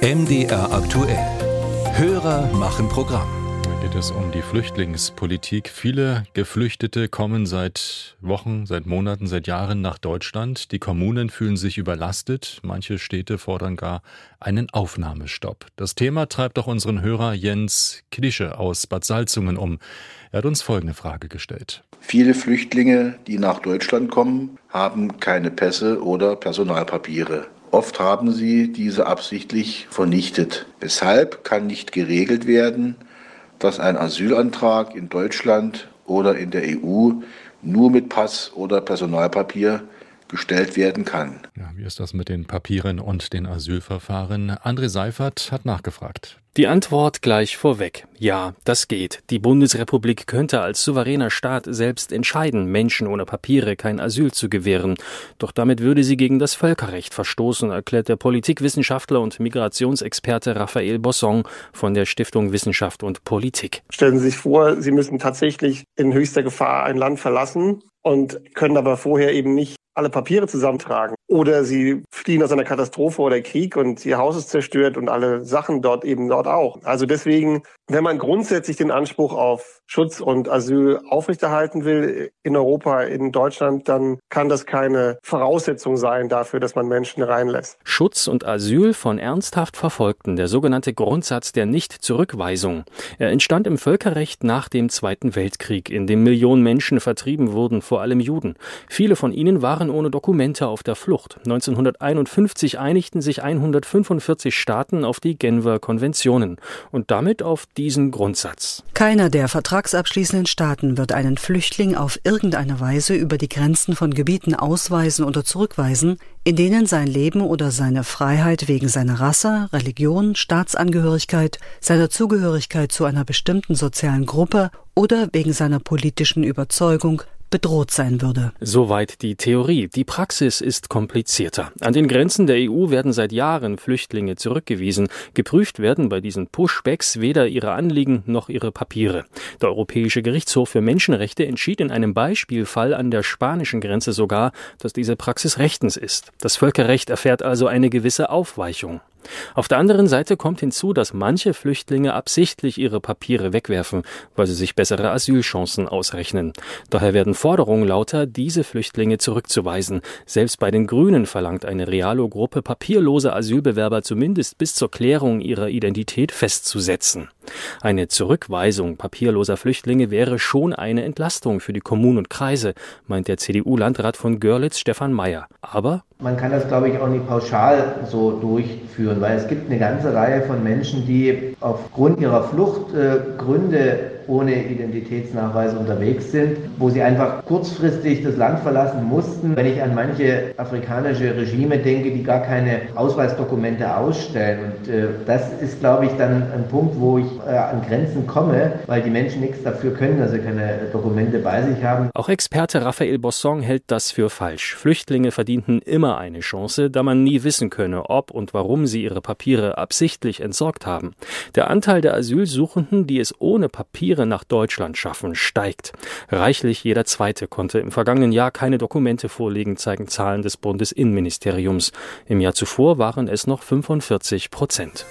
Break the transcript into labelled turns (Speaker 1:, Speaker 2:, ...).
Speaker 1: MDR aktuell. Hörer machen Programm.
Speaker 2: Da geht es um die Flüchtlingspolitik. Viele Geflüchtete kommen seit Wochen, seit Monaten, seit Jahren nach Deutschland. Die Kommunen fühlen sich überlastet. Manche Städte fordern gar einen Aufnahmestopp. Das Thema treibt auch unseren Hörer Jens Klische aus Bad Salzungen um. Er hat uns folgende Frage gestellt.
Speaker 3: Viele Flüchtlinge, die nach Deutschland kommen, haben keine Pässe oder Personalpapiere. Oft haben sie diese absichtlich vernichtet. Weshalb kann nicht geregelt werden, dass ein Asylantrag in Deutschland oder in der EU nur mit Pass oder Personalpapier gestellt werden kann.
Speaker 2: Ja, wie ist das mit den Papieren und den Asylverfahren? André Seifert hat nachgefragt.
Speaker 4: Die Antwort gleich vorweg. Ja, das geht. Die Bundesrepublik könnte als souveräner Staat selbst entscheiden, Menschen ohne Papiere kein Asyl zu gewähren. Doch damit würde sie gegen das Völkerrecht verstoßen, erklärt der Politikwissenschaftler und Migrationsexperte Raphael Bosson von der Stiftung Wissenschaft und Politik.
Speaker 5: Stellen Sie sich vor, Sie müssen tatsächlich in höchster Gefahr ein Land verlassen und können aber vorher eben nicht alle Papiere zusammentragen. Oder sie fliehen aus einer Katastrophe oder Krieg und ihr Haus ist zerstört und alle Sachen dort eben dort auch. Also deswegen, wenn man grundsätzlich den Anspruch auf Schutz und Asyl aufrechterhalten will in Europa, in Deutschland, dann kann das keine Voraussetzung sein dafür, dass man Menschen reinlässt.
Speaker 4: Schutz und Asyl von ernsthaft Verfolgten, der sogenannte Grundsatz der Nichtzurückweisung. Er entstand im Völkerrecht nach dem Zweiten Weltkrieg, in dem Millionen Menschen vertrieben wurden, vor allem Juden. Viele von ihnen waren ohne Dokumente auf der Flucht. 1951 einigten sich 145 Staaten auf die Genfer Konventionen und damit auf diesen Grundsatz.
Speaker 6: Keiner der vertragsabschließenden Staaten wird einen Flüchtling auf irgendeine Weise über die Grenzen von Gebieten ausweisen oder zurückweisen, in denen sein Leben oder seine Freiheit wegen seiner Rasse, Religion, Staatsangehörigkeit, seiner Zugehörigkeit zu einer bestimmten sozialen Gruppe oder wegen seiner politischen Überzeugung bedroht sein würde.
Speaker 4: Soweit die Theorie. Die Praxis ist komplizierter. An den Grenzen der EU werden seit Jahren Flüchtlinge zurückgewiesen. Geprüft werden bei diesen Pushbacks weder ihre Anliegen noch ihre Papiere. Der Europäische Gerichtshof für Menschenrechte entschied in einem Beispielfall an der spanischen Grenze sogar, dass diese Praxis rechtens ist. Das Völkerrecht erfährt also eine gewisse Aufweichung. Auf der anderen Seite kommt hinzu, dass manche Flüchtlinge absichtlich ihre Papiere wegwerfen, weil sie sich bessere Asylchancen ausrechnen. Daher werden Forderungen lauter, diese Flüchtlinge zurückzuweisen. Selbst bei den Grünen verlangt eine Realo-Gruppe papierlose Asylbewerber zumindest bis zur Klärung ihrer Identität festzusetzen. Eine Zurückweisung papierloser Flüchtlinge wäre schon eine Entlastung für die Kommunen und Kreise, meint der CDU-Landrat von Görlitz Stefan Mayer. Aber
Speaker 7: man kann das, glaube ich, auch nicht pauschal so durchführen, weil es gibt eine ganze Reihe von Menschen, die aufgrund ihrer Fluchtgründe ohne Identitätsnachweis unterwegs sind, wo sie einfach kurzfristig das Land verlassen mussten. Wenn ich an manche afrikanische Regime denke, die gar keine Ausweisdokumente ausstellen. Und äh, das ist, glaube ich, dann ein Punkt, wo ich äh, an Grenzen komme, weil die Menschen nichts dafür können, dass sie keine Dokumente bei sich haben.
Speaker 4: Auch Experte Raphael Bosson hält das für falsch. Flüchtlinge verdienten immer eine Chance, da man nie wissen könne, ob und warum sie ihre Papiere absichtlich entsorgt haben. Der Anteil der Asylsuchenden, die es ohne Papiere Papiere nach Deutschland schaffen, steigt. Reichlich jeder Zweite konnte im vergangenen Jahr keine Dokumente vorlegen, zeigen Zahlen des Bundesinnenministeriums. Im Jahr zuvor waren es noch 45 Prozent.